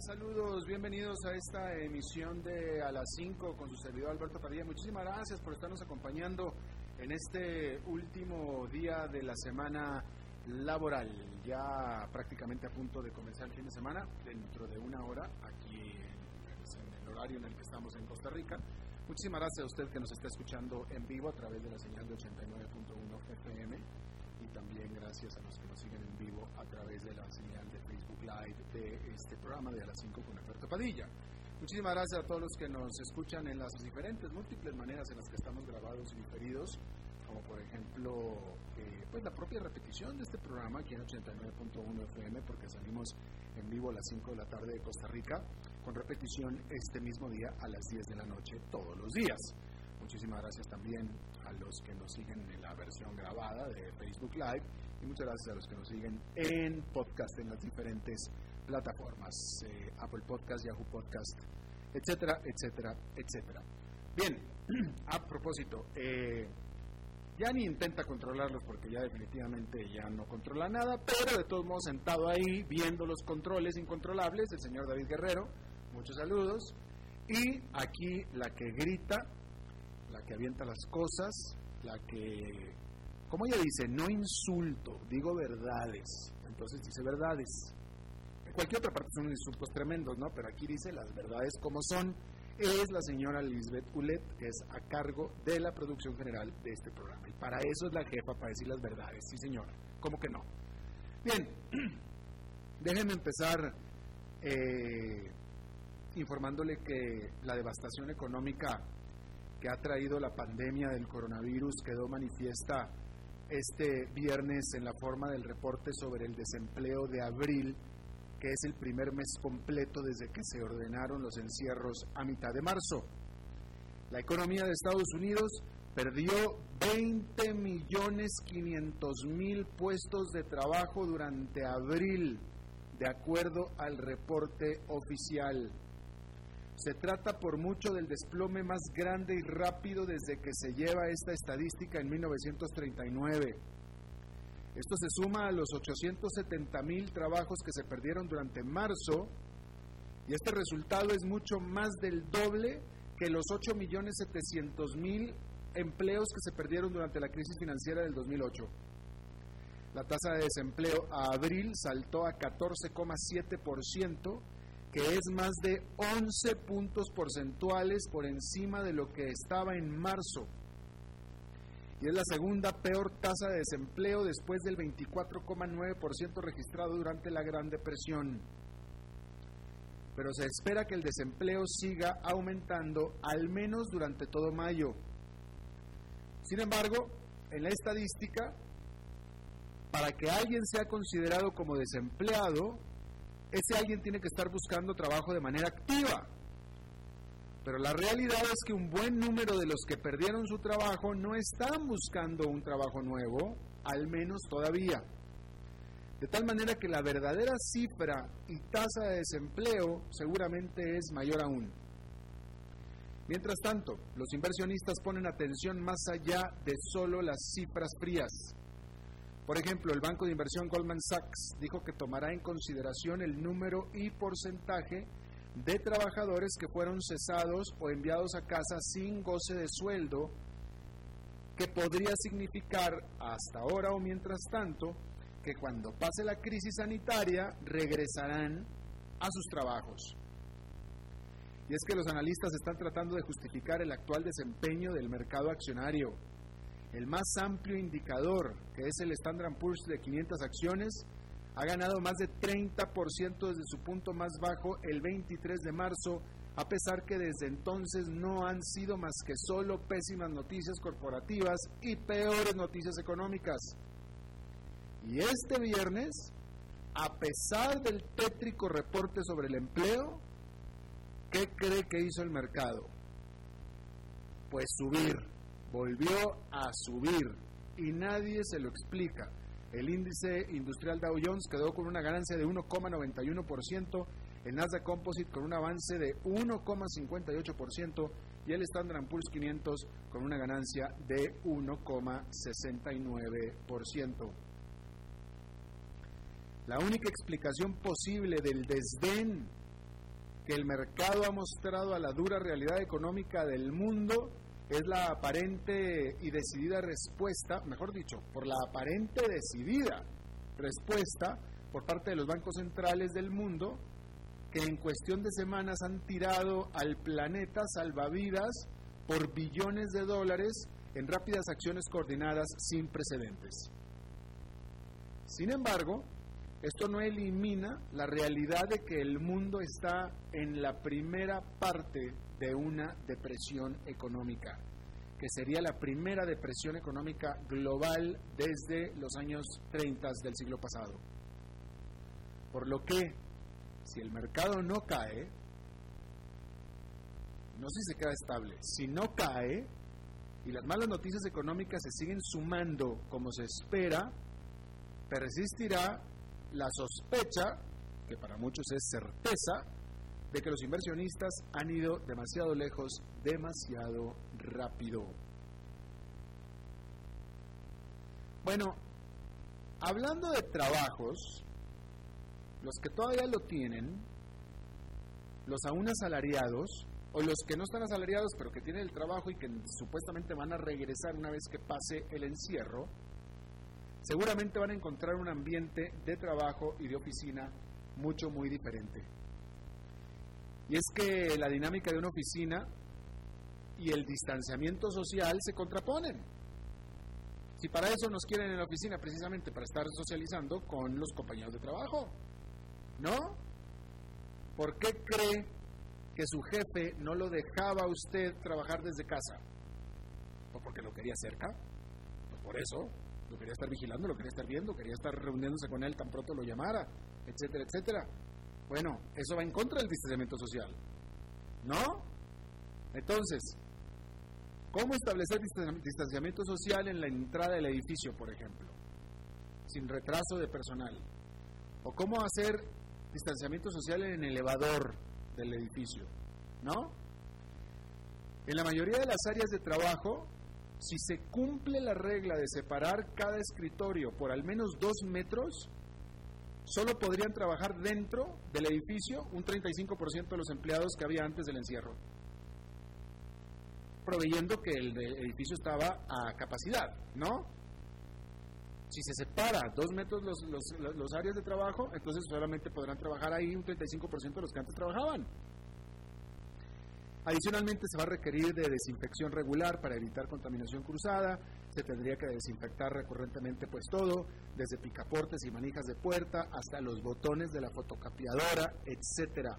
Saludos, bienvenidos a esta emisión de A las 5 con su servidor Alberto Padilla. Muchísimas gracias por estarnos acompañando en este último día de la semana laboral. Ya prácticamente a punto de comenzar el fin de semana, dentro de una hora, aquí en el horario en el que estamos en Costa Rica. Muchísimas gracias a usted que nos está escuchando en vivo a través de la señal de 89.1 FM y también gracias a los que nos siguen en vivo a través de la señal Live de este programa de a las 5 con Alberto Padilla. Muchísimas gracias a todos los que nos escuchan en las diferentes, múltiples maneras en las que estamos grabados y diferidos, como por ejemplo eh, pues la propia repetición de este programa aquí en 89.1 FM, porque salimos en vivo a las 5 de la tarde de Costa Rica, con repetición este mismo día a las 10 de la noche todos los días. Muchísimas gracias también a los que nos siguen en la versión grabada de Facebook Live y muchas gracias a los que nos siguen en podcast en las diferentes plataformas, eh, Apple Podcast, Yahoo Podcast, etcétera, etcétera, etcétera. Bien, a propósito, eh, ya ni intenta controlarlos porque ya definitivamente ya no controla nada, pero de todos modos sentado ahí viendo los controles incontrolables, el señor David Guerrero, muchos saludos, y aquí la que grita, la que avienta las cosas, la que, como ella dice, no insulto, digo verdades, entonces dice verdades, cualquier otra parte son insultos tremendos, ¿no? Pero aquí dice las verdades como son. Es la señora Lisbeth Ulet, que es a cargo de la producción general de este programa. Y para eso es la jefa, para decir las verdades. Sí, señora. ¿Cómo que no? Bien, déjenme empezar eh, informándole que la devastación económica que ha traído la pandemia del coronavirus quedó manifiesta este viernes en la forma del reporte sobre el desempleo de abril que es el primer mes completo desde que se ordenaron los encierros a mitad de marzo. La economía de Estados Unidos perdió 20 millones 500 mil puestos de trabajo durante abril, de acuerdo al reporte oficial. Se trata por mucho del desplome más grande y rápido desde que se lleva esta estadística en 1939. Esto se suma a los 870 mil trabajos que se perdieron durante marzo y este resultado es mucho más del doble que los 8 millones 700 mil empleos que se perdieron durante la crisis financiera del 2008. La tasa de desempleo a abril saltó a 14,7%, que es más de 11 puntos porcentuales por encima de lo que estaba en marzo y es la segunda peor tasa de desempleo después del 24,9% registrado durante la Gran Depresión. Pero se espera que el desempleo siga aumentando al menos durante todo mayo. Sin embargo, en la estadística, para que alguien sea considerado como desempleado, ese alguien tiene que estar buscando trabajo de manera activa. Pero la realidad es que un buen número de los que perdieron su trabajo no están buscando un trabajo nuevo, al menos todavía. De tal manera que la verdadera cifra y tasa de desempleo seguramente es mayor aún. Mientras tanto, los inversionistas ponen atención más allá de solo las cifras frías. Por ejemplo, el banco de inversión Goldman Sachs dijo que tomará en consideración el número y porcentaje de trabajadores que fueron cesados o enviados a casa sin goce de sueldo, que podría significar hasta ahora o mientras tanto que cuando pase la crisis sanitaria regresarán a sus trabajos. Y es que los analistas están tratando de justificar el actual desempeño del mercado accionario. El más amplio indicador, que es el Standard Poor's de 500 acciones, ha ganado más de 30% desde su punto más bajo el 23 de marzo, a pesar que desde entonces no han sido más que solo pésimas noticias corporativas y peores noticias económicas. Y este viernes, a pesar del tétrico reporte sobre el empleo, ¿qué cree que hizo el mercado? Pues subir, volvió a subir y nadie se lo explica. El índice industrial Dow Jones quedó con una ganancia de 1,91%, el Nasdaq Composite con un avance de 1,58% y el Standard Poor's 500 con una ganancia de 1,69%. La única explicación posible del desdén que el mercado ha mostrado a la dura realidad económica del mundo es la aparente y decidida respuesta, mejor dicho, por la aparente decidida respuesta por parte de los bancos centrales del mundo que en cuestión de semanas han tirado al planeta salvavidas por billones de dólares en rápidas acciones coordinadas sin precedentes. Sin embargo, esto no elimina la realidad de que el mundo está en la primera parte de una depresión económica, que sería la primera depresión económica global desde los años 30 del siglo pasado. Por lo que, si el mercado no cae, no sé si se queda estable, si no cae y las malas noticias económicas se siguen sumando como se espera, persistirá la sospecha, que para muchos es certeza, de que los inversionistas han ido demasiado lejos, demasiado rápido. Bueno, hablando de trabajos, los que todavía lo tienen, los aún asalariados, o los que no están asalariados pero que tienen el trabajo y que supuestamente van a regresar una vez que pase el encierro, seguramente van a encontrar un ambiente de trabajo y de oficina mucho, muy diferente. Y es que la dinámica de una oficina y el distanciamiento social se contraponen. Si para eso nos quieren en la oficina, precisamente para estar socializando con los compañeros de trabajo, ¿no? ¿Por qué cree que su jefe no lo dejaba a usted trabajar desde casa? ¿O porque lo quería cerca? Pues por eso, lo quería estar vigilando, lo quería estar viendo, quería estar reuniéndose con él tan pronto lo llamara, etcétera, etcétera. Bueno, eso va en contra del distanciamiento social, ¿no? Entonces, ¿cómo establecer distanciamiento social en la entrada del edificio, por ejemplo? Sin retraso de personal. ¿O cómo hacer distanciamiento social en el elevador del edificio? ¿No? En la mayoría de las áreas de trabajo, si se cumple la regla de separar cada escritorio por al menos dos metros, solo podrían trabajar dentro del edificio un 35% de los empleados que había antes del encierro, proveyendo que el edificio estaba a capacidad, ¿no? Si se separa dos metros los, los áreas de trabajo, entonces solamente podrán trabajar ahí un 35% de los que antes trabajaban. Adicionalmente, se va a requerir de desinfección regular para evitar contaminación cruzada. Se tendría que desinfectar recurrentemente pues todo, desde picaportes y manijas de puerta hasta los botones de la fotocopiadora, etcétera.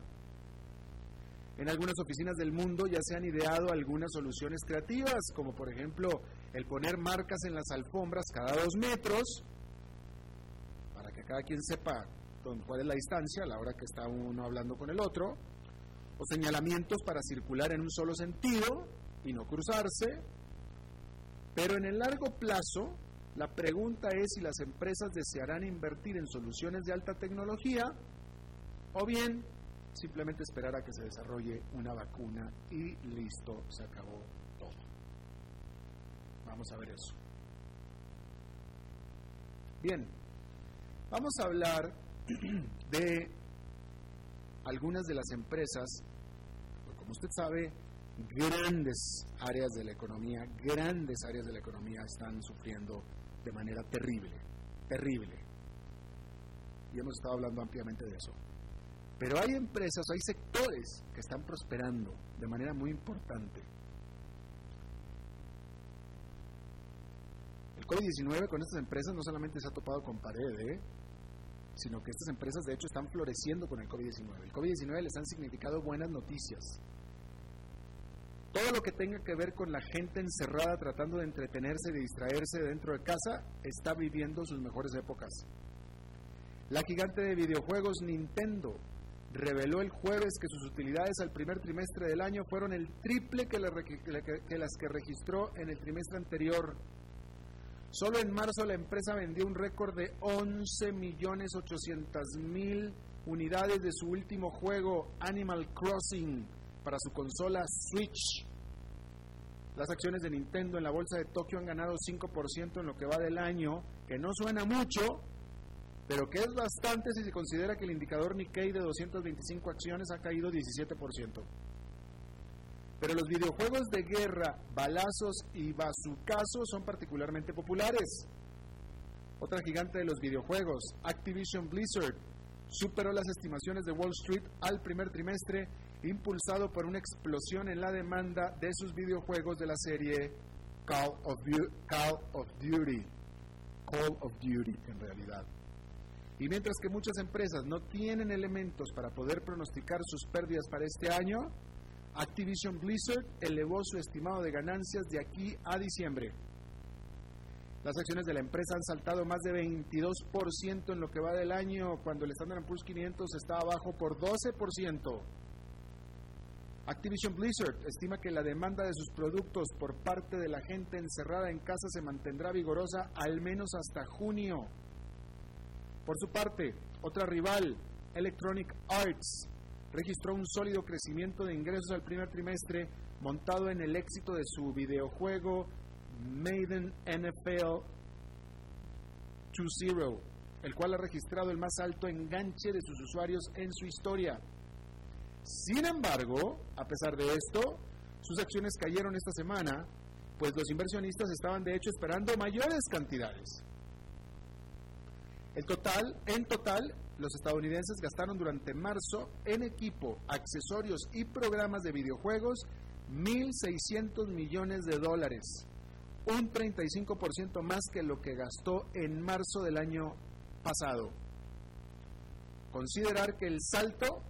En algunas oficinas del mundo ya se han ideado algunas soluciones creativas, como por ejemplo el poner marcas en las alfombras cada dos metros, para que cada quien sepa cuál es la distancia a la hora que está uno hablando con el otro o señalamientos para circular en un solo sentido y no cruzarse. Pero en el largo plazo, la pregunta es si las empresas desearán invertir en soluciones de alta tecnología o bien simplemente esperar a que se desarrolle una vacuna y listo, se acabó todo. Vamos a ver eso. Bien, vamos a hablar de algunas de las empresas, como usted sabe, grandes áreas de la economía, grandes áreas de la economía están sufriendo de manera terrible, terrible. Y hemos estado hablando ampliamente de eso. Pero hay empresas, hay sectores que están prosperando de manera muy importante. El COVID-19 con estas empresas no solamente se ha topado con pared, ¿eh? sino que estas empresas de hecho están floreciendo con el COVID-19. El COVID-19 les han significado buenas noticias. Todo lo que tenga que ver con la gente encerrada tratando de entretenerse y de distraerse dentro de casa está viviendo sus mejores épocas. La gigante de videojuegos Nintendo reveló el jueves que sus utilidades al primer trimestre del año fueron el triple que, las que registró en el trimestre anterior. Solo en marzo la empresa vendió un récord de 11.800.000 unidades de su último juego, Animal Crossing, para su consola Switch. Las acciones de Nintendo en la bolsa de Tokio han ganado 5% en lo que va del año, que no suena mucho, pero que es bastante si se considera que el indicador Nikkei de 225 acciones ha caído 17%. Pero los videojuegos de guerra, balazos y bazucazos son particularmente populares. Otra gigante de los videojuegos, Activision Blizzard, superó las estimaciones de Wall Street al primer trimestre, impulsado por una explosión en la demanda de sus videojuegos de la serie Call of, Duty. Call of Duty, en realidad. Y mientras que muchas empresas no tienen elementos para poder pronosticar sus pérdidas para este año, Activision Blizzard elevó su estimado de ganancias de aquí a diciembre. Las acciones de la empresa han saltado más de 22% en lo que va del año, cuando el Standard Poor's 500 está abajo por 12%. Activision Blizzard estima que la demanda de sus productos por parte de la gente encerrada en casa se mantendrá vigorosa al menos hasta junio. Por su parte, otra rival, Electronic Arts, registró un sólido crecimiento de ingresos al primer trimestre montado en el éxito de su videojuego Maiden NFL 2.0, el cual ha registrado el más alto enganche de sus usuarios en su historia. Sin embargo, a pesar de esto, sus acciones cayeron esta semana, pues los inversionistas estaban de hecho esperando mayores cantidades. El total, en total, los estadounidenses gastaron durante marzo en equipo, accesorios y programas de videojuegos 1.600 millones de dólares, un 35% más que lo que gastó en marzo del año pasado. Considerar que el salto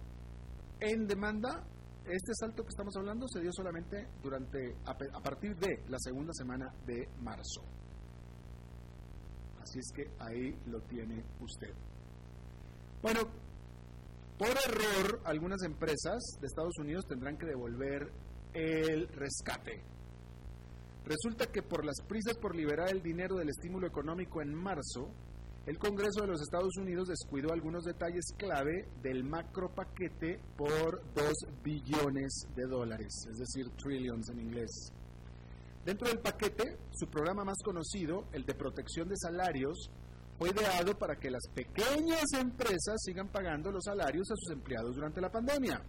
en demanda, este salto que estamos hablando, se dio solamente durante a partir de la segunda semana de marzo. Así es que ahí lo tiene usted. Bueno, por error, algunas empresas de Estados Unidos tendrán que devolver el rescate. Resulta que por las prisas por liberar el dinero del estímulo económico en marzo, el Congreso de los Estados Unidos descuidó algunos detalles clave del macro paquete por 2 billones de dólares, es decir, trillions en inglés. Dentro del paquete, su programa más conocido, el de protección de salarios, fue ideado para que las pequeñas empresas sigan pagando los salarios a sus empleados durante la pandemia.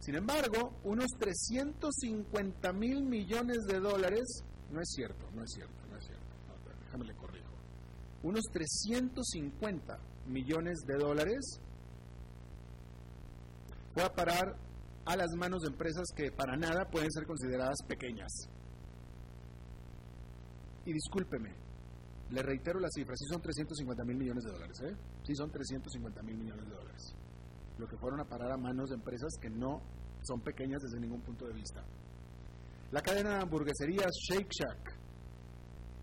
Sin embargo, unos 350 mil millones de dólares, no es cierto, no es cierto, no es cierto, déjame le unos 350 millones de dólares fue a parar a las manos de empresas que para nada pueden ser consideradas pequeñas. Y discúlpeme, le reitero la cifra, sí son 350 mil millones de dólares, ¿eh? Sí son 350 mil millones de dólares. Lo que fueron a parar a manos de empresas que no son pequeñas desde ningún punto de vista. La cadena de hamburgueserías Shake Shack,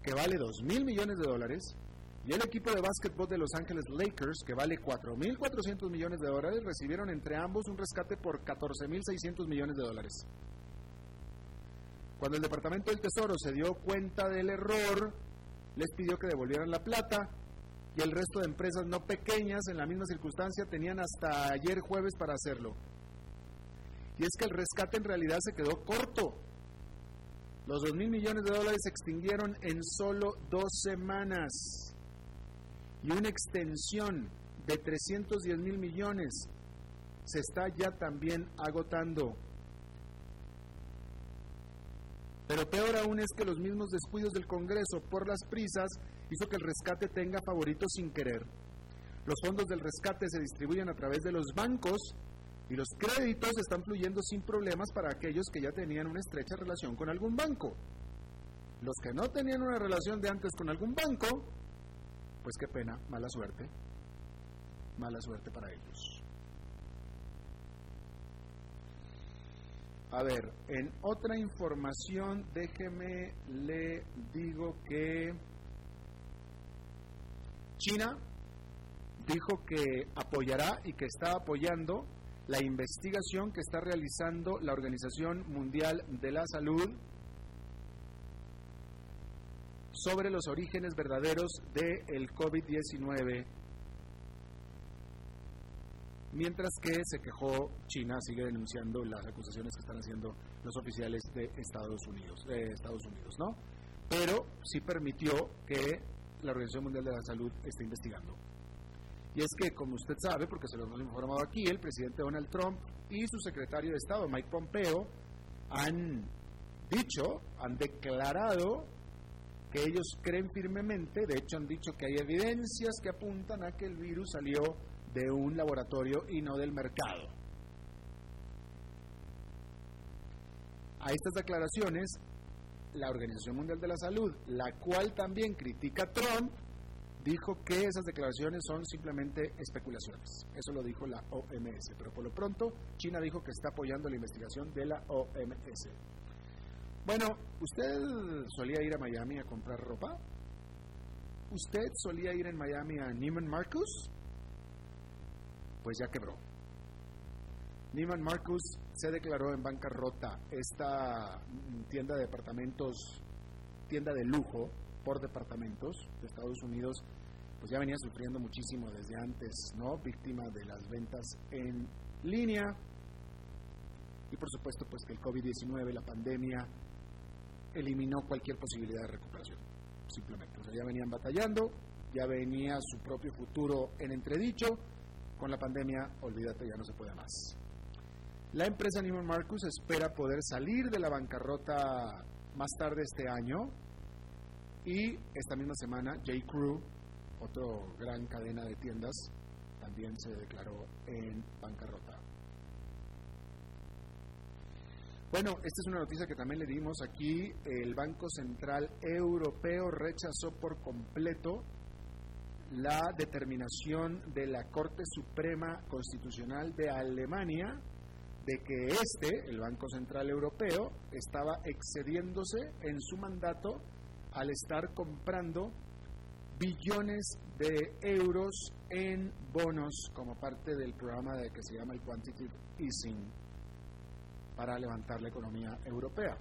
que vale 2 mil millones de dólares, y el equipo de básquetbol de Los Ángeles Lakers, que vale 4.400 millones de dólares, recibieron entre ambos un rescate por 14.600 millones de dólares. Cuando el Departamento del Tesoro se dio cuenta del error, les pidió que devolvieran la plata y el resto de empresas no pequeñas en la misma circunstancia tenían hasta ayer jueves para hacerlo. Y es que el rescate en realidad se quedó corto. Los 2 mil millones de dólares se extinguieron en solo dos semanas y una extensión de 310 mil millones se está ya también agotando. Pero peor aún es que los mismos descuidos del Congreso por las prisas hizo que el rescate tenga favoritos sin querer. Los fondos del rescate se distribuyen a través de los bancos y los créditos están fluyendo sin problemas para aquellos que ya tenían una estrecha relación con algún banco. Los que no tenían una relación de antes con algún banco pues qué pena, mala suerte. mala suerte para ellos. A ver, en otra información, déjeme le digo que China dijo que apoyará y que está apoyando la investigación que está realizando la Organización Mundial de la Salud sobre los orígenes verdaderos del COVID-19 mientras que se quejó China, sigue denunciando las acusaciones que están haciendo los oficiales de Estados Unidos, de Estados Unidos, ¿no? Pero sí permitió que la Organización Mundial de la Salud esté investigando. Y es que, como usted sabe, porque se lo hemos informado aquí, el presidente Donald Trump y su secretario de Estado, Mike Pompeo, han dicho, han declarado que ellos creen firmemente, de hecho han dicho que hay evidencias que apuntan a que el virus salió de un laboratorio y no del mercado. A estas declaraciones, la Organización Mundial de la Salud, la cual también critica a Trump, dijo que esas declaraciones son simplemente especulaciones. Eso lo dijo la OMS. Pero por lo pronto, China dijo que está apoyando la investigación de la OMS. Bueno, ¿usted solía ir a Miami a comprar ropa? ¿Usted solía ir en Miami a Neiman Marcus? pues ya quebró. Neiman Marcus se declaró en bancarrota. Esta tienda de departamentos, tienda de lujo por departamentos de Estados Unidos, pues ya venía sufriendo muchísimo desde antes, ¿no? Víctima de las ventas en línea. Y por supuesto, pues que el COVID-19, la pandemia, eliminó cualquier posibilidad de recuperación. Simplemente. O sea, ya venían batallando, ya venía su propio futuro en entredicho con la pandemia, olvídate, ya no se puede más. La empresa Neiman Marcus espera poder salir de la bancarrota más tarde este año y esta misma semana J. Crew, otra gran cadena de tiendas, también se declaró en bancarrota. Bueno, esta es una noticia que también le dimos aquí. El Banco Central Europeo rechazó por completo la determinación de la Corte Suprema Constitucional de Alemania de que este, el Banco Central Europeo, estaba excediéndose en su mandato al estar comprando billones de euros en bonos como parte del programa de que se llama el Quantitative Easing para levantar la economía europea.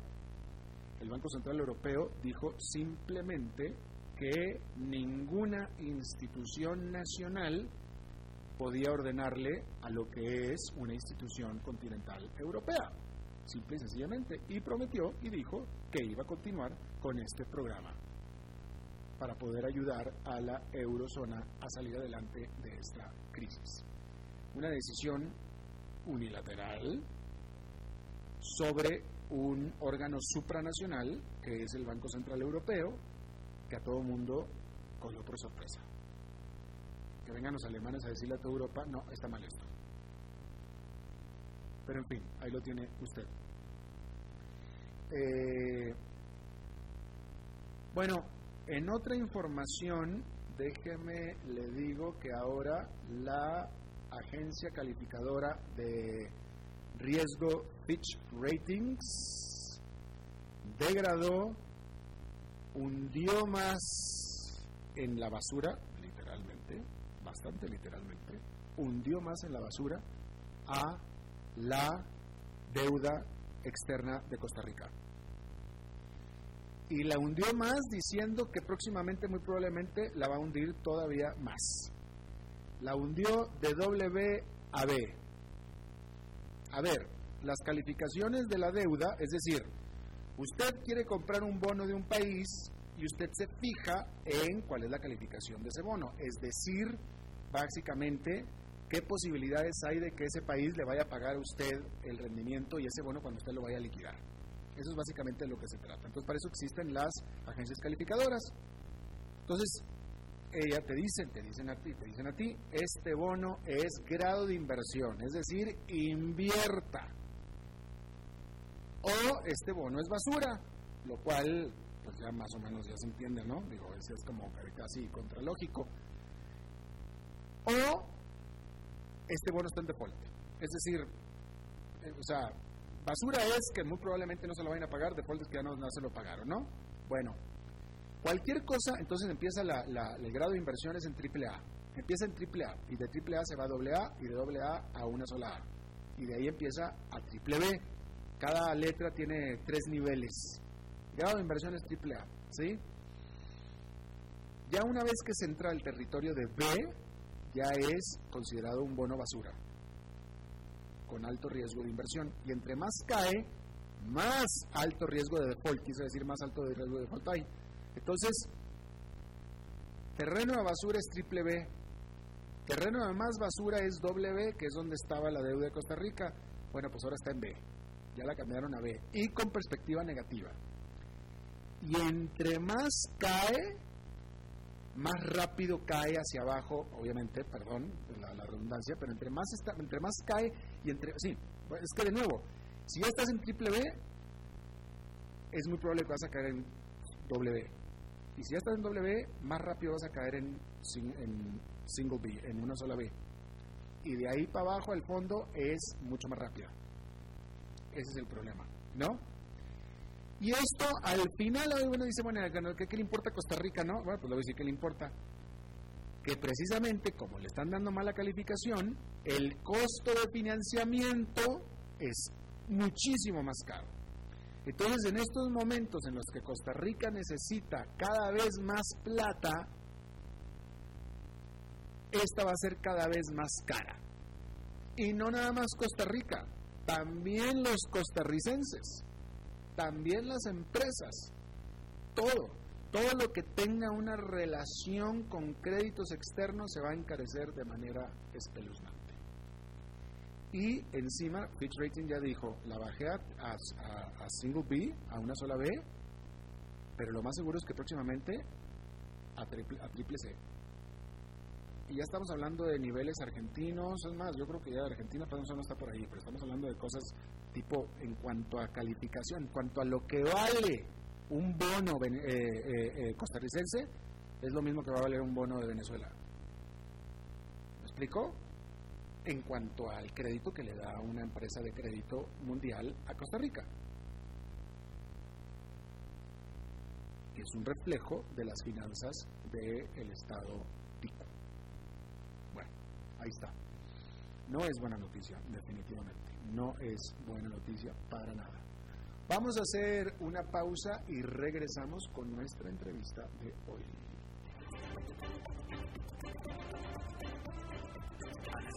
El Banco Central Europeo dijo simplemente que ninguna institución nacional podía ordenarle a lo que es una institución continental europea, simple y sencillamente, y prometió y dijo que iba a continuar con este programa para poder ayudar a la eurozona a salir adelante de esta crisis. Una decisión unilateral sobre un órgano supranacional, que es el Banco Central Europeo, que a todo mundo cogió por sorpresa. Que vengan los alemanes a decirle a toda Europa, no, está mal esto. Pero en fin, ahí lo tiene usted. Eh, bueno, en otra información, déjeme, le digo que ahora la agencia calificadora de riesgo Fitch Ratings degradó hundió más en la basura, literalmente, bastante literalmente, hundió más en la basura a la deuda externa de Costa Rica. Y la hundió más diciendo que próximamente, muy probablemente, la va a hundir todavía más. La hundió de W a B. A ver, las calificaciones de la deuda, es decir, Usted quiere comprar un bono de un país y usted se fija en cuál es la calificación de ese bono, es decir, básicamente qué posibilidades hay de que ese país le vaya a pagar a usted el rendimiento y ese bono cuando usted lo vaya a liquidar. Eso es básicamente de lo que se trata. Entonces, para eso existen las agencias calificadoras. Entonces, ella te dicen, te dicen a ti, te dicen a ti, este bono es grado de inversión, es decir, invierta o este bono es basura, lo cual pues ya más o menos ya se entiende, ¿no? Digo, ese es como casi contralógico. O este bono está en default. Es decir, eh, o sea, basura es que muy probablemente no se lo vayan a pagar, default es que ya no, se lo pagaron, ¿no? Bueno, cualquier cosa, entonces empieza el grado de inversiones en AAA. Empieza en AAA y de AAA se va a AA y de AA a una sola A. Y de ahí empieza a triple B. Cada letra tiene tres niveles. Grado de inversiones AAA, ¿sí? Ya una vez que se entra al territorio de B, ya es considerado un bono basura, con alto riesgo de inversión. Y entre más cae, más alto riesgo de default, quiso decir más alto riesgo de default hay. Entonces, terreno de basura es triple B, terreno de más basura es doble B, que es donde estaba la deuda de Costa Rica. Bueno, pues ahora está en B, ya la cambiaron a B, y con perspectiva negativa. Y entre más cae, más rápido cae hacia abajo, obviamente, perdón, la, redundancia, pero entre más, está, entre más cae y entre... Sí, es que de nuevo, si ya estás en triple B, es muy probable que vas a caer en B. Y si ya estás en B, más rápido vas a caer en, en single B, en una sola B. Y de ahí para abajo, al fondo, es mucho más rápido. Ese es el problema, ¿no? Y esto al final, uno dice, bueno, ¿qué, ¿qué, le importa a Costa Rica? No, bueno, pues lo voy a decir que le importa. Que precisamente como le están dando mala calificación, el costo de financiamiento es muchísimo más caro. Entonces, en estos momentos en los que Costa Rica necesita cada vez más plata, esta va a ser cada vez más cara. Y no nada más Costa Rica, también los costarricenses también las empresas, todo, todo lo que tenga una relación con créditos externos se va a encarecer de manera espeluznante. Y encima, Fitch Rating ya dijo, la bajé a, a, single B, a una sola B, pero lo más seguro es que próximamente a triple, C. Y ya estamos hablando de niveles argentinos, es más, yo creo que ya Argentina pues, no está por ahí, pero estamos hablando de cosas tipo en cuanto a calificación, en cuanto a lo que vale un bono eh, eh, eh, costarricense, es lo mismo que va a valer un bono de Venezuela. ¿Me explico? En cuanto al crédito que le da una empresa de crédito mundial a Costa Rica. Que es un reflejo de las finanzas del Estado Pico. Bueno, ahí está. No es buena noticia, definitivamente no es buena noticia para nada. Vamos a hacer una pausa y regresamos con nuestra entrevista de hoy.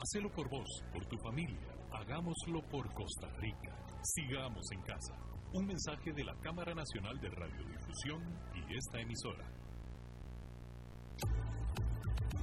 Hacelo por vos, por tu familia. Hagámoslo por Costa Rica. Sigamos en casa. Un mensaje de la Cámara Nacional de Radiodifusión y esta emisora.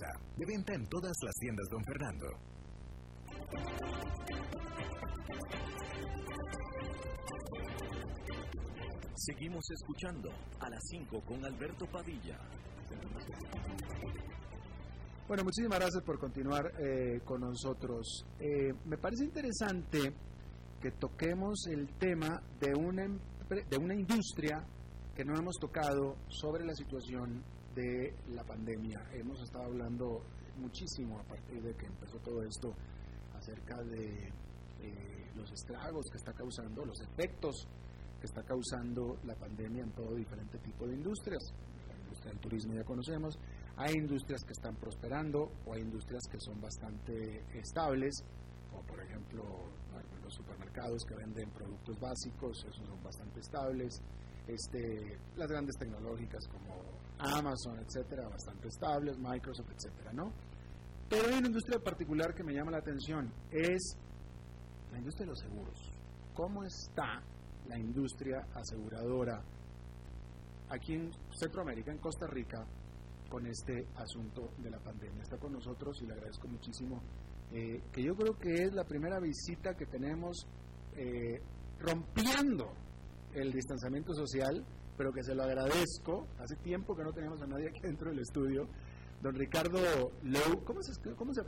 De venta en todas las tiendas Don Fernando. Seguimos escuchando a las 5 con Alberto Padilla. Bueno, muchísimas gracias por continuar eh, con nosotros. Eh, me parece interesante que toquemos el tema de una, de una industria que no hemos tocado sobre la situación de la pandemia. Hemos estado hablando muchísimo a partir de que empezó todo esto acerca de eh, los estragos que está causando, los efectos que está causando la pandemia en todo diferente tipo de industrias. La industria del turismo ya conocemos, hay industrias que están prosperando o hay industrias que son bastante estables, como por ejemplo los supermercados que venden productos básicos, esos son bastante estables. Este, las grandes tecnológicas como Amazon, etcétera, bastante estables, Microsoft, etcétera, ¿no? Pero hay una industria particular que me llama la atención, es la industria de los seguros. ¿Cómo está la industria aseguradora aquí en Centroamérica, en Costa Rica, con este asunto de la pandemia? Está con nosotros y le agradezco muchísimo, eh, que yo creo que es la primera visita que tenemos eh, rompiendo el distanciamiento social pero que se lo agradezco. Hace tiempo que no teníamos a nadie aquí dentro del estudio. Don Ricardo Lowe, ¿cómo se cómo se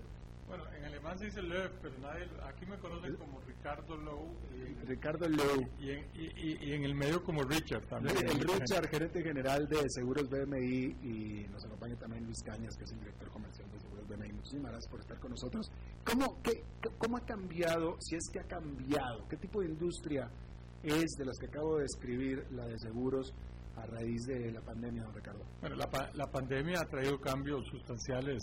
Bueno, en alemán se dice Lowe, pero nadie, aquí me conocen como Ricardo Lowe. Y, Ricardo Lowe. Y y, y en, el medio como Richard también. El Richard, gerente general de Seguros BMI, y nos acompaña también Luis Cañas, que es el director comercial de Seguros BMI. Muchísimas gracias por estar con nosotros. ¿Cómo, qué, ¿Cómo ha cambiado, si es que ha cambiado? ¿Qué tipo de industria es de las que acabo de describir, la de seguros, a raíz de la pandemia, don Ricardo? Bueno, la, la pandemia ha traído cambios sustanciales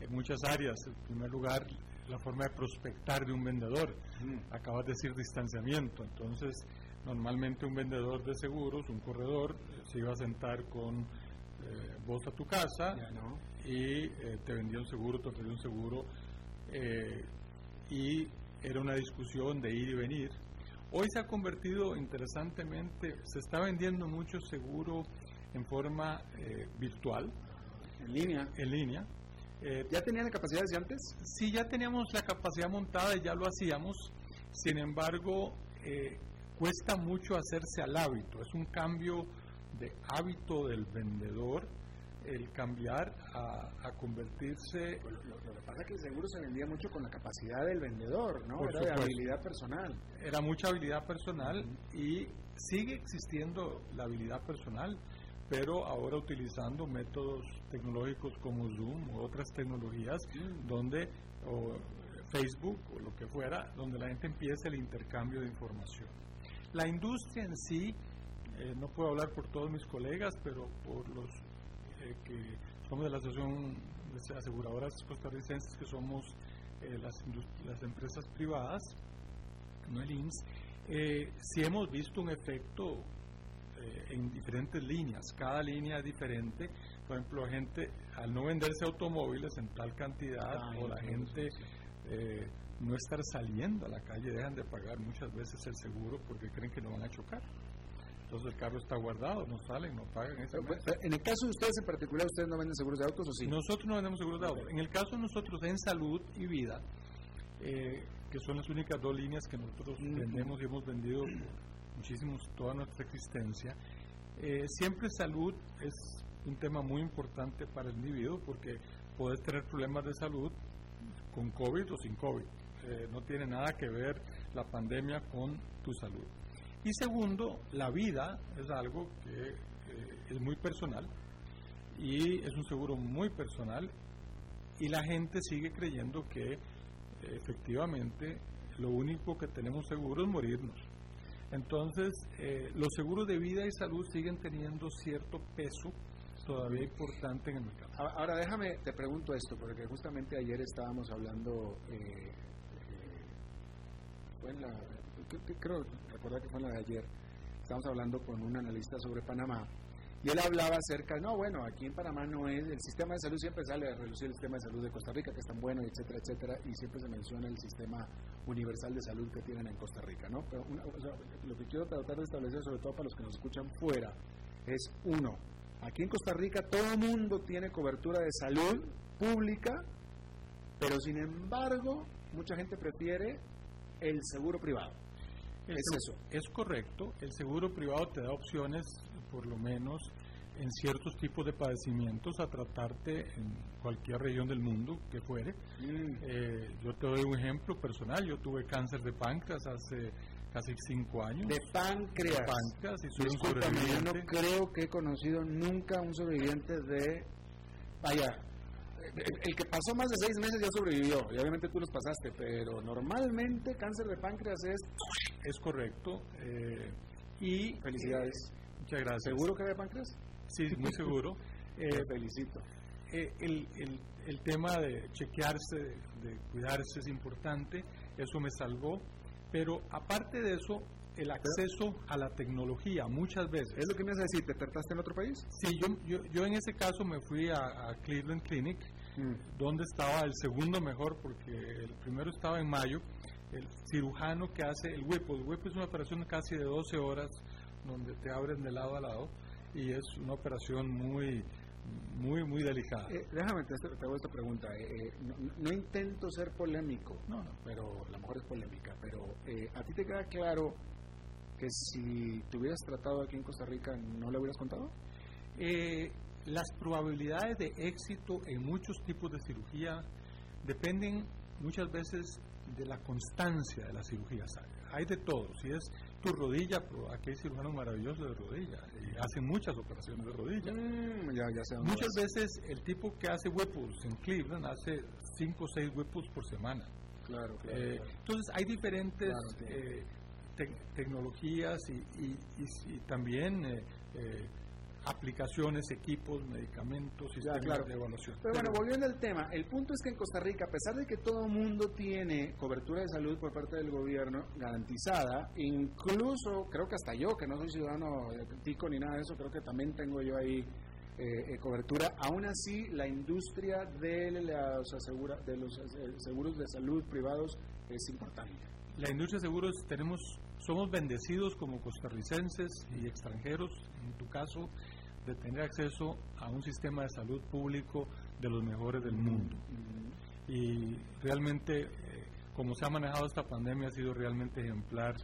en muchas áreas. En primer lugar, la forma de prospectar de un vendedor. Mm. Acabas de decir distanciamiento. Entonces, normalmente un vendedor de seguros, un corredor, se iba a sentar con eh, vos a tu casa y eh, te vendía un seguro, te ofrecía un seguro. Eh, y era una discusión de ir y venir Hoy se ha convertido interesantemente, se está vendiendo mucho seguro en forma eh, virtual. En línea. En línea. Eh, ¿Ya tenían la capacidad desde antes? Sí, ya teníamos la capacidad montada y ya lo hacíamos. Sin embargo, eh, cuesta mucho hacerse al hábito. Es un cambio de hábito del vendedor el cambiar a, convertirse... lo, que pasa es que el seguro se vendía mucho con la capacidad del vendedor, ¿no? Era de habilidad personal. Era mucha habilidad personal y sigue existiendo la habilidad personal, pero ahora utilizando métodos tecnológicos como Zoom u otras tecnologías mm. donde o Facebook o lo que fuera, donde la gente empieza el intercambio de información. La industria en sí, eh, no puedo hablar por todos mis colegas, pero por los eh, que somos de la Asociación de Aseguradoras Costarricenses, que somos eh, las, las, empresas privadas, no el INS, eh, sí hemos visto un efecto eh, en diferentes líneas, cada línea es diferente. Por ejemplo, la gente, al no venderse automóviles en tal cantidad, ah, o la gente no estar saliendo a la calle, dejan de pagar muchas veces el seguro porque creen que no van a chocar. Entonces el carro está guardado, no salen, no pagan ese En el caso de ustedes en particular, ¿ustedes no venden seguros de autos o sí? Nosotros no vendemos seguros de autos. En el caso de nosotros en salud y vida, eh, que son las únicas dos líneas que nosotros vendemos y hemos vendido muchísimos toda nuestra existencia, eh, siempre salud es un tema muy importante para el individuo porque puedes tener problemas de salud con COVID o sin COVID. Eh, no tiene nada que ver la pandemia con tu salud. Y segundo, la vida es algo que es muy personal y es un seguro muy personal y la gente sigue creyendo que efectivamente lo único que tenemos seguro es morirnos. Entonces, eh, los seguros de vida y salud siguen teniendo cierto peso todavía importante en el mercado. Ahora déjame, te pregunto esto, porque justamente ayer estábamos hablando, eh, eh, creo, recordar que fue la de ayer, estábamos hablando con un analista sobre Panamá y él hablaba acerca, no, bueno, aquí en Panamá no es, el sistema de salud siempre sale a reducir el sistema de salud de Costa Rica, que es tan bueno, etcétera, etcétera, y siempre se menciona el sistema universal de salud que tienen en Costa Rica, ¿no? Pero lo que quiero tratar de establecer, sobre todo para los que nos escuchan fuera, es uno, aquí en Costa Rica todo el mundo tiene cobertura de salud pública, pero sin embargo, mucha gente prefiere el seguro privado. Es eso. Es correcto. El seguro privado te da opciones por lo menos en ciertos tipos de padecimientos a tratarte en cualquier región del mundo que fuere. Mm. Eh, yo te doy un ejemplo personal, yo tuve cáncer de páncreas hace casi cinco años. De páncreas. páncreas y soy un sobreviviente. Yo no creo que he conocido nunca un sobreviviente de... Vaya, el, que pasó más de seis meses ya sobrevivió, y obviamente tú los pasaste, pero normalmente cáncer de páncreas es... Es correcto. Eh, y... Felicidades. Muchas gracias. ¿Seguro que había páncreas? Sí, muy seguro. eh, felicito. Eh, el, el, el, tema de chequearse, de, cuidarse es importante, eso me salvó, pero aparte de eso, el acceso a la tecnología muchas veces. ¿Es lo que me vas a decir? ¿Te trataste en otro país? Sí, yo, yo, yo en ese caso me fui a, Cleveland Clinic, mm. donde estaba el segundo mejor, porque el primero estaba en mayo, el cirujano que hace el Whipple. El Whipple es una operación casi de 12 horas donde te abren de lado a lado y es una operación muy muy muy delicada. Eh, déjame te, hago esta pregunta. Eh, eh, no, intento ser polémico, no, no, pero la mejor es polémica. Pero a ti te queda claro que si te hubieras tratado aquí en Costa Rica no le hubieras contado. Las probabilidades de éxito en muchos tipos de cirugía dependen muchas veces de la constancia de la cirugía. Hay de todo. Si es tu rodilla, aquí hay cirujanos maravillosos de rodilla y hacen muchas operaciones de rodilla. Mm, muchas veces el tipo que hace huepos en Cleveland hace 5 o 6 huepos por semana. Claro, eh, Entonces hay diferentes eh, tecnologías y, y, también eh, aplicaciones, equipos, medicamentos, sistemas de evaluación. Pero, bueno, volviendo al tema, el punto es que en Costa Rica, a pesar de que todo el mundo tiene cobertura de salud por parte del gobierno garantizada, incluso creo que hasta yo, que no soy ciudadano tico ni nada de eso, creo que también tengo yo ahí eh, eh, cobertura, aún así la industria de, los, asegura, de los eh, seguros de salud privados es importante. La industria de seguros tenemos somos bendecidos como costarricenses y extranjeros, en tu caso, de tener acceso a un sistema de salud público de los mejores del mundo. Y realmente, eh, como se ha manejado esta pandemia, ha sido realmente ejemplar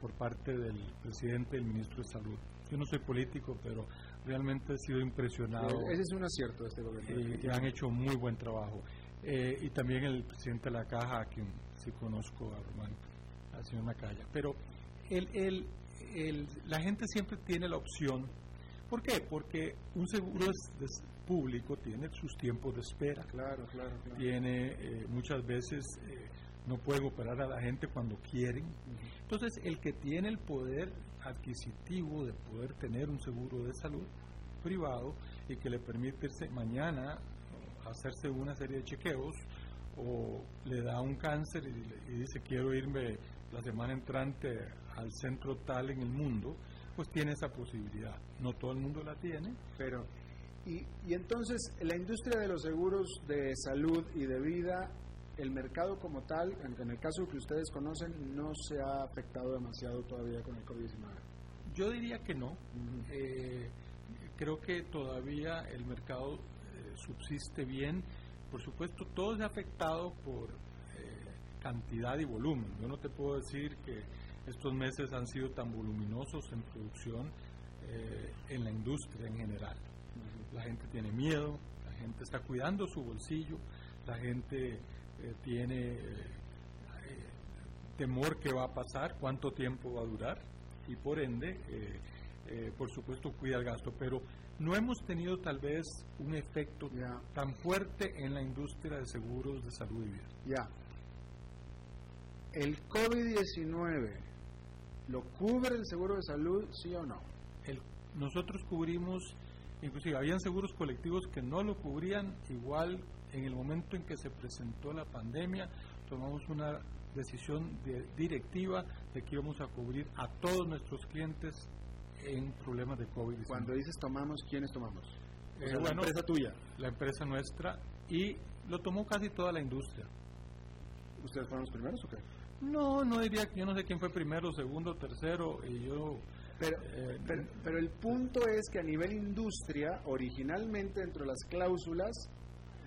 por parte del presidente y el ministro de Salud. Yo no soy político, pero realmente he sido impresionado. Eh, ese es un acierto de este gobierno. Y, han hecho muy buen trabajo. Eh, y también el presidente de la Caja, a quien sí conozco, a Román, al señor Macaya. Pero el, el, el, la gente siempre tiene la opción ¿Por qué? Porque un seguro público tiene sus tiempos de espera. Claro, claro, Tiene eh, muchas veces eh, no pueden operar a la gente cuando quieren. Entonces, el que tiene el poder adquisitivo de poder tener un seguro de salud privado y que le permite mañana hacerse una serie de chequeos o le da un cáncer y, y dice quiero irme la semana entrante al centro tal en el mundo, pues tiene esa posibilidad. No todo el mundo la tiene. Pero, y, y entonces, la industria de los seguros de salud y de vida, el mercado como tal, en, el caso que ustedes conocen, no se ha afectado demasiado todavía con el COVID-19. Yo diría que no. Eh, creo que todavía el mercado eh, subsiste bien. Por supuesto, todo se ha afectado por eh, cantidad y volumen. Yo no te puedo decir que estos meses han sido tan voluminosos en producción eh, en la industria en general. La gente tiene miedo, la gente está cuidando su bolsillo, la gente eh, tiene eh, temor que va a pasar, cuánto tiempo va a durar y por ende, por supuesto, cuida el gasto. Pero no hemos tenido tal vez un efecto tan fuerte en la industria de seguros de salud y vida. Ya. El COVID-19 ¿Lo cubre el seguro de salud, sí o no? nosotros cubrimos Inclusive habían seguros colectivos que no lo cubrían, igual en el momento en que se presentó la pandemia tomamos una decisión directiva de que íbamos a cubrir a todos nuestros clientes en problemas de COVID. Cuando dices tomamos, ¿quiénes tomamos? Eh, la empresa tuya. La empresa nuestra y lo tomó casi toda la industria. ¿Ustedes fueron los primeros o qué? No, no diría que yo no sé quién fue primero, segundo, tercero, y yo... Pero, eh, pero, el punto es que a nivel industria, originalmente dentro de las cláusulas,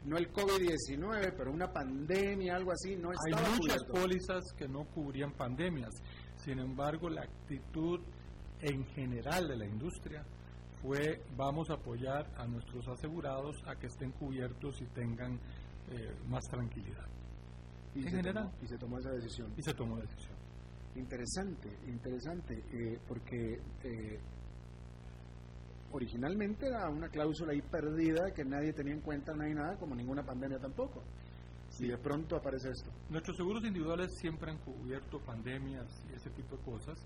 no el COVID-19, pero una pandemia, algo así, no estaba Hay muchas pólizas que no cubrían pandemias. Sin embargo, la actitud en general de la industria fue vamos a apoyar a nuestros asegurados a que estén cubiertos y tengan eh, más tranquilidad. Y en general. y se tomó esa decisión. Y se tomó decisión. Interesante, interesante, eh, porque eh, originalmente era una cláusula ahí perdida que nadie tenía en cuenta, no hay nada, como ninguna pandemia tampoco. Y de pronto aparece esto. Nuestros seguros individuales siempre han cubierto pandemias y ese tipo de cosas.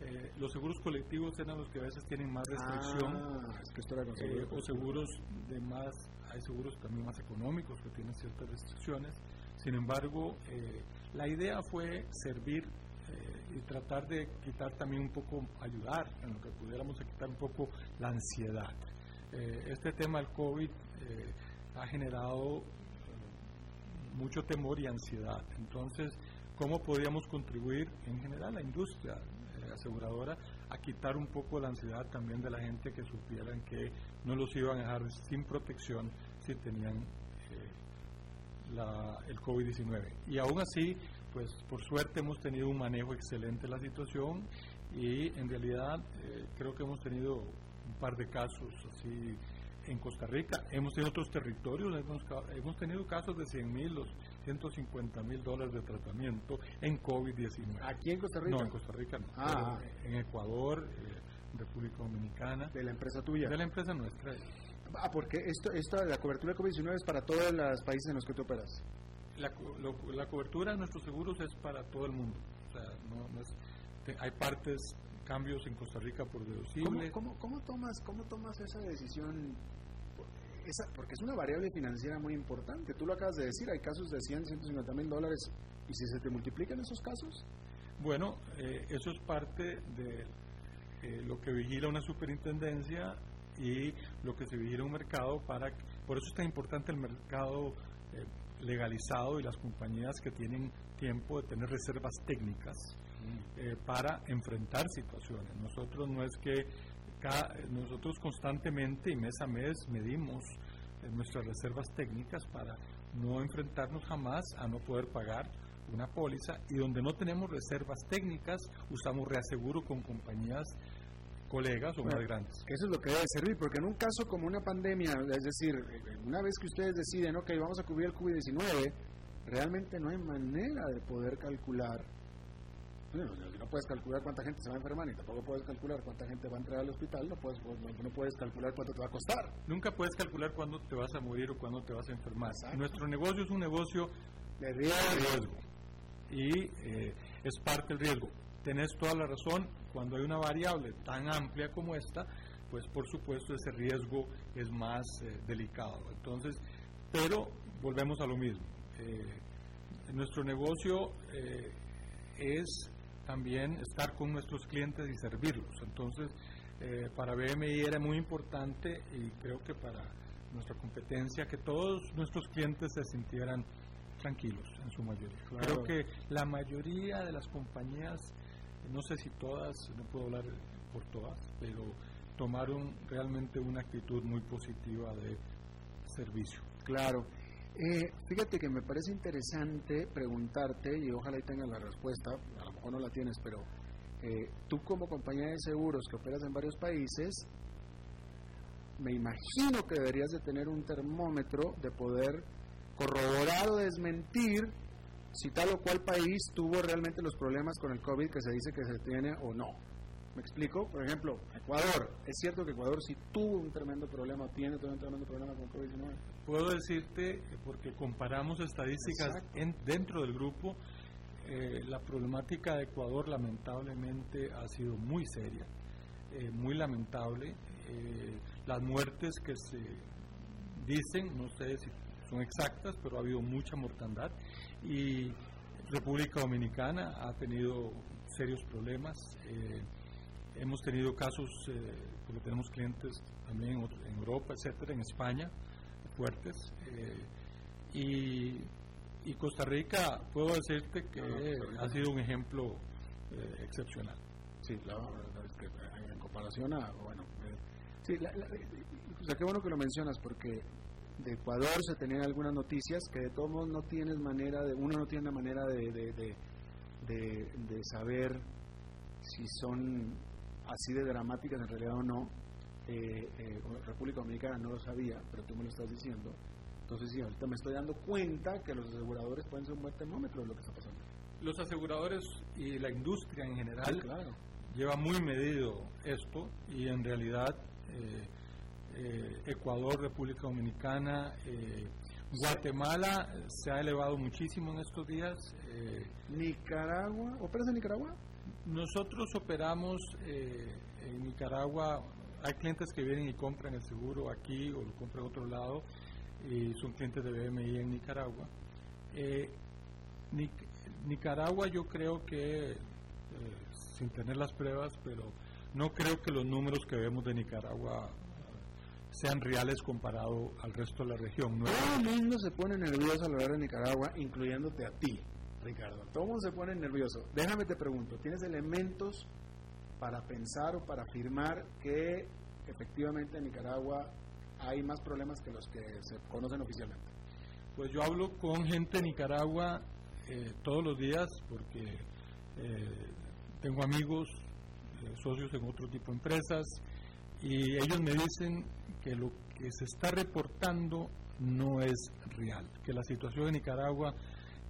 Eh, los seguros colectivos eran los que a veces tienen más restricción. Ah, es que esto era eh, o seguros de más, hay seguros también más económicos que tienen ciertas restricciones. Sin embargo, eh, la idea fue servir y tratar de quitar también un poco, ayudar en lo que pudiéramos quitar un poco la ansiedad. este tema del COVID ha generado mucho temor y ansiedad. Entonces, ¿cómo podríamos contribuir en general la industria? aseguradora a quitar un poco la ansiedad también de la gente que supieran que no los iban a dejar sin protección si tenían eh, la, el COVID-19. Y aún así, pues por suerte hemos tenido un manejo excelente de la situación y en realidad eh, creo que hemos tenido un par de casos así en Costa Rica. Hemos tenido otros territorios, hemos, hemos tenido casos de 100 mil, 150 mil dólares de tratamiento en COVID-19. ¿Aquí en Costa Rica? No, en Costa Rica no. Ah. En Ecuador, eh, República Dominicana. ¿De la empresa tuya? De la empresa nuestra. Ah, porque esto, esto la cobertura de COVID-19 es para todos los países en los que tú operas. La, la cobertura de nuestros seguros es para todo el mundo. O sea, no, es, hay partes, cambios en Costa Rica por deducible. ¿Cómo, cómo, cómo, tomas, ¿Cómo tomas esa decisión porque es una variable financiera muy importante. Tú lo acabas de decir, hay casos de 100, 150 mil dólares. ¿Y si se te multiplican esos casos? Bueno, eh, eso es parte de eh, lo que vigila una superintendencia y lo que se vigila un mercado para... Por eso es tan importante el mercado eh, legalizado y las compañías que tienen tiempo de tener reservas técnicas mm. para enfrentar situaciones. Nosotros no es que nosotros constantemente y mes a mes medimos eh, nuestras reservas técnicas para no enfrentarnos jamás a no poder pagar una póliza y donde no tenemos reservas técnicas usamos reaseguro con compañías colegas o más grandes. Eso es lo que debe servir, porque en un caso como una pandemia, es decir, una vez que ustedes deciden, ok, vamos a cubrir el COVID-19, realmente no hay manera de poder calcular no puedes calcular cuánta gente se va a enfermar ni tampoco puedes calcular cuánta gente va a entrar al hospital, no puedes, no, puedes calcular cuánto te va a costar. Nunca puedes calcular cuándo te vas a morir o cuándo te vas a enfermar. Nuestro negocio es un negocio de riesgo. Y eh, es parte del riesgo. Tenés toda la razón, cuando hay una variable tan amplia como esta, pues por supuesto ese riesgo es más eh, delicado. Entonces, pero volvemos a lo mismo. Eh, nuestro negocio es también estar con nuestros clientes y servirlos. Entonces, eh, para BMI era muy importante y creo que para nuestra competencia que todos nuestros clientes se sintieran tranquilos en su mayoría. Creo que la mayoría de las compañías, no sé si todas, no puedo hablar por todas, pero tomaron realmente una actitud muy positiva de servicio. Claro. Eh, fíjate que me parece interesante preguntarte, y ojalá y tengas la respuesta, a lo mejor no la tienes, pero eh, tú como compañía de seguros que operas en varios países, me imagino que deberías de tener un termómetro de poder corroborar o desmentir si tal o cual país tuvo realmente los problemas con el COVID que se dice que se tiene o no. ¿Me explico? Por ejemplo, Ecuador. Es cierto que Ecuador sí tuvo un tremendo problema, tiene un tremendo problema con COVID-19. Puedo decirte, porque comparamos estadísticas dentro del grupo, eh, la problemática de Ecuador lamentablemente ha sido muy seria. eh, muy lamentable. Eh, las muertes que se dicen, no sé si son exactas, pero ha habido mucha mortandad y República Dominicana ha tenido serios problemas. Eh, hemos tenido casos, porque tenemos clientes también en Europa, etcétera, en España, fuertes. y, y Costa Rica, puedo decirte que ha sido un ejemplo excepcional. Sí, la que en comparación a, bueno, eh, sí, o sea, qué bueno que lo mencionas porque de Ecuador se tenían algunas noticias que de todos modos no tienes manera de, uno no tiene manera de, de, de, saber si son así de dramáticas en realidad o no. Eh, eh, República Dominicana no lo sabía, pero tú me lo estás diciendo. Entonces sí, ahorita me estoy dando cuenta que los aseguradores pueden ser un buen termómetro de lo que está pasando. Los aseguradores y la industria en general claro lleva muy medido esto y en realidad eh, eh, Ecuador, República Dominicana, eh, Guatemala se ha elevado muchísimo en estos días. Nicaragua, ¿operas en Nicaragua? Nosotros operamos en Nicaragua, hay clientes que vienen y compran el seguro aquí o lo compran en otro lado y son clientes de BMI en Nicaragua. Nicaragua yo creo que sin tener las pruebas, pero no creo que los números que vemos de Nicaragua sean reales comparado al resto de la región. Todo el mundo se pone nervioso al hablar de Nicaragua, incluyéndote a ti, Ricardo. Todo el mundo se pone nervioso. Déjame te pregunto, ¿tienes elementos para pensar o para afirmar que efectivamente en Nicaragua hay más problemas que los que se conocen oficialmente? Pues yo hablo con gente de Nicaragua eh, todos los días porque eh, tengo amigos, eh, socios en otro tipo de empresas, y ellos me dicen que lo que se está reportando no es real, que la situación en Nicaragua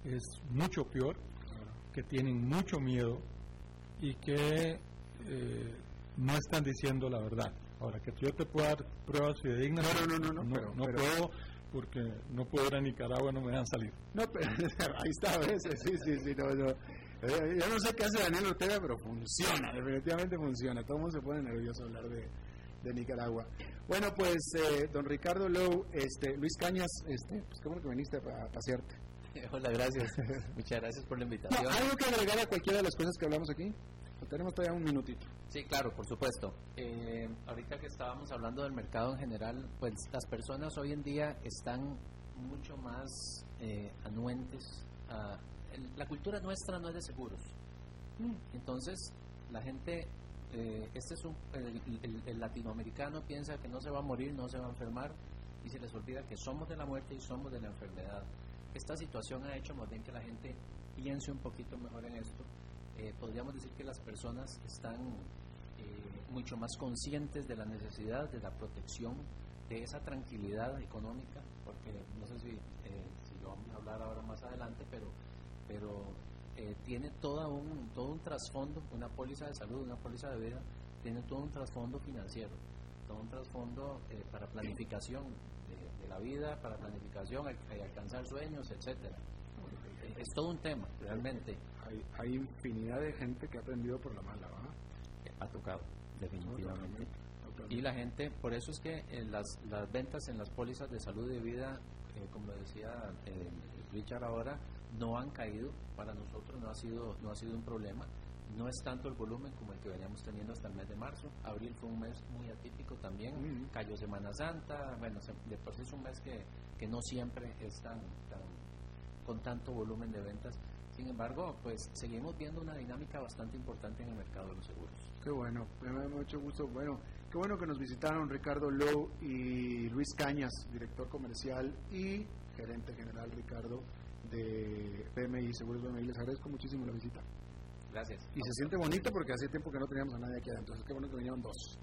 es mucho peor, que tienen mucho miedo y que eh, no están diciendo la verdad. Ahora, que yo te pueda dar pruebas fidedignas, no, no, no, no, no, puedo porque no puedo ir a Nicaragua, no me dejan salir. No, pero ahí está, sí, sí, sí, no, no. Eh, yo no sé qué hace Daniel Ortega, pero funciona, definitivamente funciona. Todo el mundo se pone nervioso hablar de, de Nicaragua. Bueno, pues, eh, don Ricardo Lowe, este, Luis Cañas, este, pues qué bueno que viniste a, pasearte. Hola, gracias. Muchas gracias por la invitación. ¿Algo que agregar a cualquiera de las cosas que hablamos aquí? Tenemos todavía un minutito. Sí, claro, por supuesto. Eh, ahorita que estábamos hablando del mercado en general, pues las personas hoy en día están mucho más anuentes a la cultura nuestra no es de seguros. Mm. Entonces, la gente, eh, este es un, el, latinoamericano piensa que no se va a morir, no se va a enfermar, y se les olvida que somos de la muerte y somos de la enfermedad. Esta situación ha hecho más bien que la gente piense un poquito mejor en esto. Eh, podríamos decir que las personas están eh, mucho más conscientes de la necesidad de la protección, de esa tranquilidad económica, porque no sé si, si lo vamos a hablar ahora más adelante, pero pero eh, tiene todo un, todo un trasfondo, una póliza de salud, una póliza de vida, tiene todo un trasfondo financiero, todo un trasfondo eh, para planificación de, la vida, para planificación, hay, alcanzar sueños, etcétera. Eh, es todo un tema, realmente. Hay, hay infinidad de gente que ha aprendido por la mala, ¿verdad? Ha tocado, definitivamente. Y la gente, por eso es que las, las ventas en las pólizas de salud y de vida, como decía Richard ahora, no han caído para nosotros, no ha sido, no ha sido un problema. No es tanto el volumen como el que veníamos teniendo hasta el mes de marzo. Abril fue un mes muy atípico también. Cayó Semana Santa. Bueno, de por sí es un mes que, que no siempre es tan, con tanto volumen de ventas. Sin embargo, pues seguimos viendo una dinámica bastante importante en el mercado de los seguros. Qué bueno, me da mucho gusto. Bueno, qué bueno que nos visitaron Ricardo Lowe y Luis Cañas, director comercial y gerente general Ricardo de PMI, Seguros PMI. Les agradezco muchísimo la visita. Gracias. Y se siente bonito porque hace tiempo que no teníamos a nadie aquí adentro. Entonces, qué bueno que vinieron dos.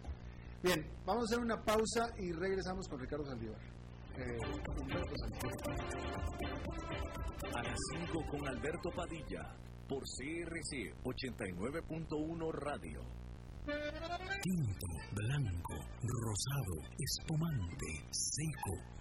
Bien, vamos a hacer una pausa y regresamos con Ricardo Saldívar. Eh, a las 5 con Alberto Padilla, por CRC 89.1 Radio. Tinto, blanco, rosado, espumante, seco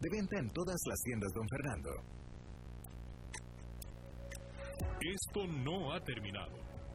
De venta en todas las tiendas, don Fernando. Esto no ha terminado.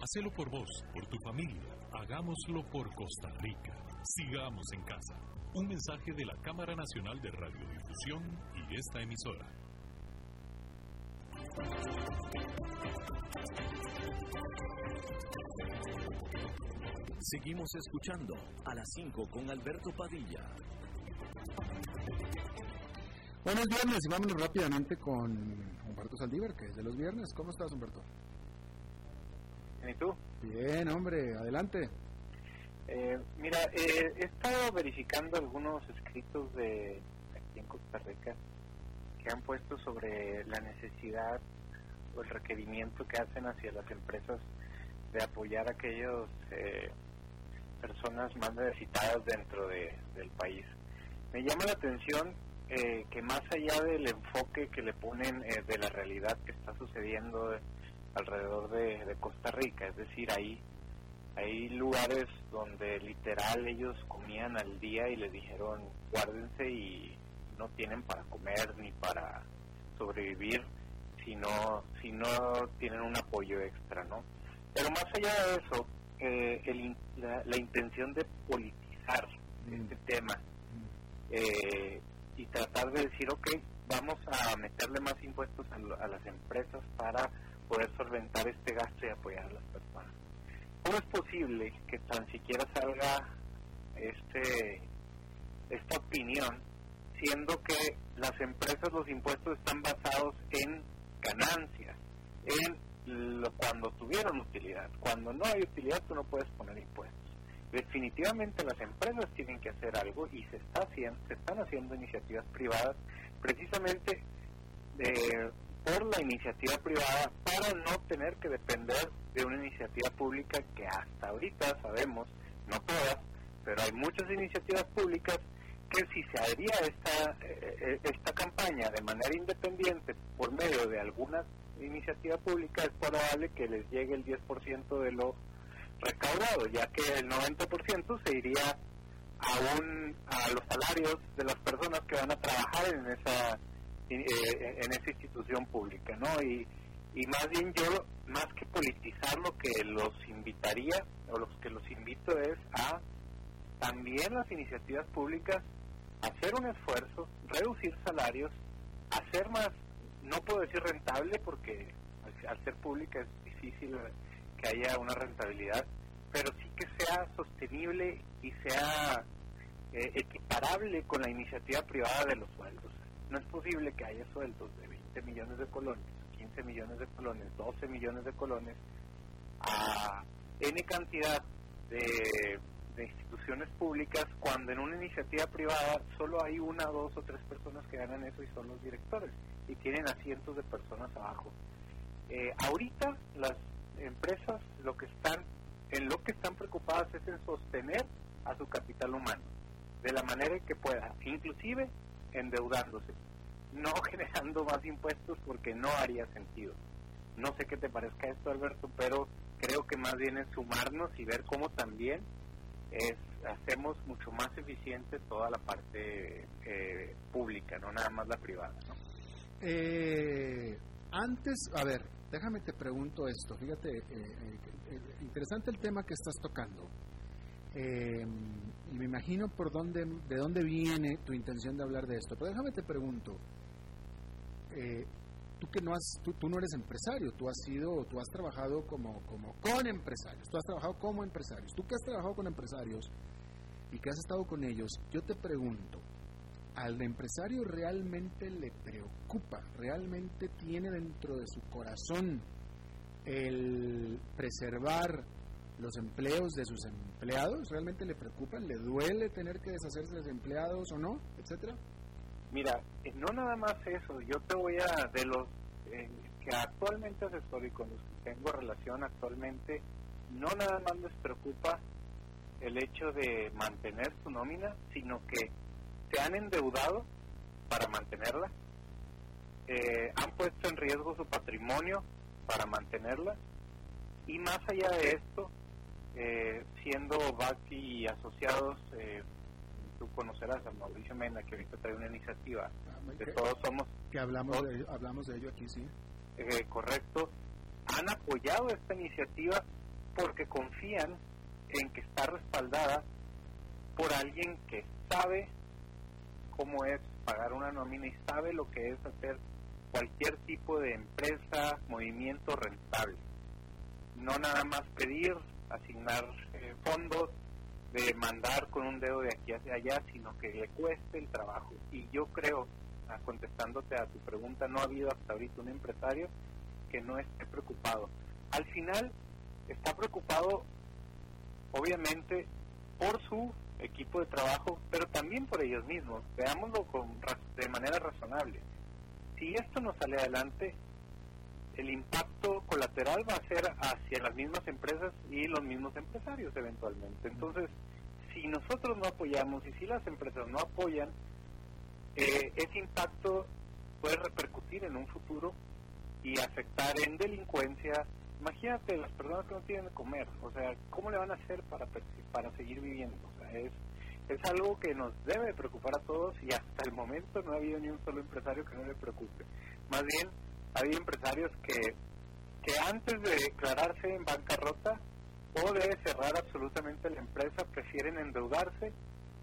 Hacelo por vos, por tu familia. Hagámoslo por Costa Rica. Sigamos en casa. Un mensaje de la Cámara Nacional de Radiodifusión y esta emisora. Seguimos escuchando a las 5 con Alberto Padilla. Buenos viernes y vámonos rápidamente con Humberto Saldívar, que es de los viernes. ¿Cómo estás, Humberto? ¿Y tú? Bien, hombre, adelante. Eh, mira, eh, he estado verificando algunos escritos de aquí en Costa Rica que han puesto sobre la necesidad o el requerimiento que hacen hacia las empresas de apoyar a aquellas eh, personas más necesitadas dentro de, del país. Me llama la atención eh, que más allá del enfoque que le ponen eh, de la realidad que está sucediendo alrededor de, de Costa Rica, es decir, ahí hay lugares donde literal ellos comían al día y les dijeron guárdense y no tienen para comer ni para sobrevivir si no, si no tienen un apoyo extra, ¿no? Pero más allá de eso, eh, el, la, la, intención de politizar mm. este tema eh, y tratar de decir, ok, vamos a meterle más impuestos a, a las empresas para poder solventar este gasto y apoyar a las personas. ¿Cómo es posible que tan siquiera salga este esta opinión, siendo que las empresas, los impuestos están basados en ganancias, en lo, cuando tuvieron utilidad? Cuando no hay utilidad, tú no puedes poner impuestos. Definitivamente las empresas tienen que hacer algo y se está haciendo, se están haciendo iniciativas privadas precisamente eh, por la iniciativa privada para no tener que depender de una iniciativa pública que hasta ahorita sabemos, no todas, pero hay muchas iniciativas públicas que si se haría esta, eh, esta campaña de manera independiente por medio de alguna iniciativa pública, es probable que les llegue el 10% de lo recaudado, ya que el 90% se iría a, un, a los salarios de las personas que van a trabajar en esa eh, en esa institución pública, ¿no? Y, y más bien yo, más que politizar, lo que los invitaría, o los que los invito es a también las iniciativas públicas hacer un esfuerzo, reducir salarios, hacer más, no puedo decir rentable porque al ser pública es difícil que haya una rentabilidad, pero sí que sea sostenible y sea eh, equiparable con la iniciativa privada de los sueldos. No es posible que haya sueldos de 20 millones de colones, 15 millones de colones, 12 millones de colones a N cantidad de, instituciones públicas cuando en una iniciativa privada solo hay una, dos o tres personas que ganan eso y son los directores y tienen a cientos de personas abajo. Eh, ahorita las empresas lo que están en lo que están preocupadas es en sostener a su capital humano, de la manera que pueda, inclusive endeudándose, no generando más impuestos porque no haría sentido. No sé qué te parezca esto, Alberto, pero creo que más bien es sumarnos y ver cómo también es hacemos mucho más eficiente toda la parte eh, pública, no nada más la privada. Eh, antes, a ver, déjame te pregunto esto, fíjate, eh, interesante el tema que estás tocando. Y me imagino por dónde, de dónde viene tu intención de hablar de esto, pero déjame te pregunto, tú que no has, tú, no eres empresario, tú has sido, tú has trabajado como, como con empresarios, tú has trabajado como empresarios, tú que has trabajado con empresarios y que has estado con ellos, yo te pregunto, ¿al empresario realmente le preocupa, realmente tiene dentro de su corazón el preservar los empleos de sus empleados? ¿Realmente le preocupan? ¿Le duele tener que deshacerse de los empleados o no? Etcétera. Mira, eh, no nada más eso, yo te voy a, de los eh, que actualmente asesoro y con los que tengo relación actualmente, no nada más les preocupa el hecho de mantener su nómina, sino que se han endeudado para mantenerla, eh, han puesto en riesgo su patrimonio para mantenerla, y más allá de esto, siendo BACI asociados tú conocerás a Mauricio Mena, que ahorita trae una iniciativa que, de Todos Somos. Que hablamos, de, ello, hablamos de ello aquí, sí. Eh, correcto. Han apoyado esta iniciativa porque confían en que está respaldada por alguien que sabe cómo es pagar una nómina y sabe lo que es hacer cualquier tipo de empresa, movimiento rentable. No nada más pedir, asignar eh, fondos, de mandar con un dedo de aquí hacia allá, sino que le cueste el trabajo. Y yo creo, ah, contestándote a tu pregunta, no ha habido hasta ahorita un empresario que no esté preocupado. Al final está preocupado, obviamente, por su equipo de trabajo, pero también por ellos mismos. Veámoslo con, de manera razonable. Si esto no sale adelante, el impacto colateral va a ser hacia las mismas empresas y los mismos empresarios eventualmente. Entonces, si nosotros no apoyamos y si las empresas no apoyan, eh, ese impacto puede repercutir en un futuro y afectar en delincuencia. Imagínate las personas que no tienen de comer, o sea, ¿cómo le van a hacer para, para seguir viviendo? O sea, es, es algo que nos debe preocupar a todos y hasta el momento no ha habido ni un solo empresario que no le preocupe. Más bien, hay empresarios que, que antes de declararse en bancarrota o de cerrar absolutamente la empresa, prefieren endeudarse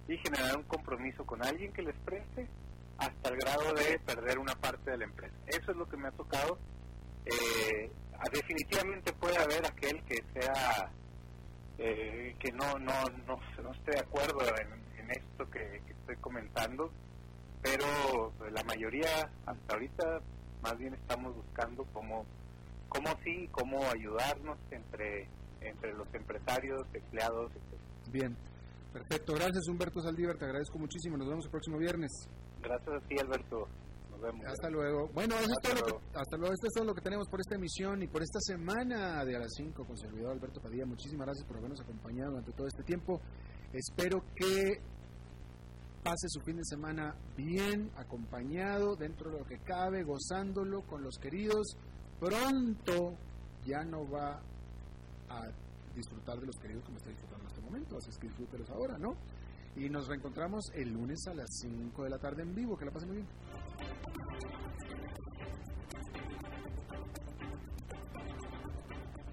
y generar un compromiso con alguien que les preste hasta el grado de perder una parte de la empresa. Eso es lo que me ha tocado. Eh, definitivamente puede haber aquel que sea eh, que no, no, no, no esté de acuerdo en, esto que, que, estoy comentando, pero la mayoría hasta ahorita más bien estamos buscando cómo, cómo sí, cómo ayudarnos entre, entre los empresarios, empleados, etc. Bien, perfecto. Gracias Humberto Saldívar, te agradezco muchísimo. Nos vemos el próximo viernes. Gracias a ti, Alberto. Nos vemos. Hasta luego. Bueno, eso hasta, es todo luego. Lo que, hasta luego. Esto es todo lo que tenemos por esta emisión y por esta semana de a las 5 con servidor Alberto Padilla. Muchísimas gracias por habernos acompañado durante todo este tiempo. Espero que pase su fin de semana bien, acompañado, dentro de lo que cabe, gozándolo con los queridos. Pronto ya no va a disfrutar de los queridos como está disfrutando en este momento, así es que disfrútelos ahora, ¿no? Y nos reencontramos el lunes a las 5 de la tarde en vivo, que la pasen muy bien.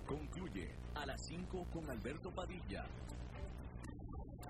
Concluye a las 5 con Alberto Padilla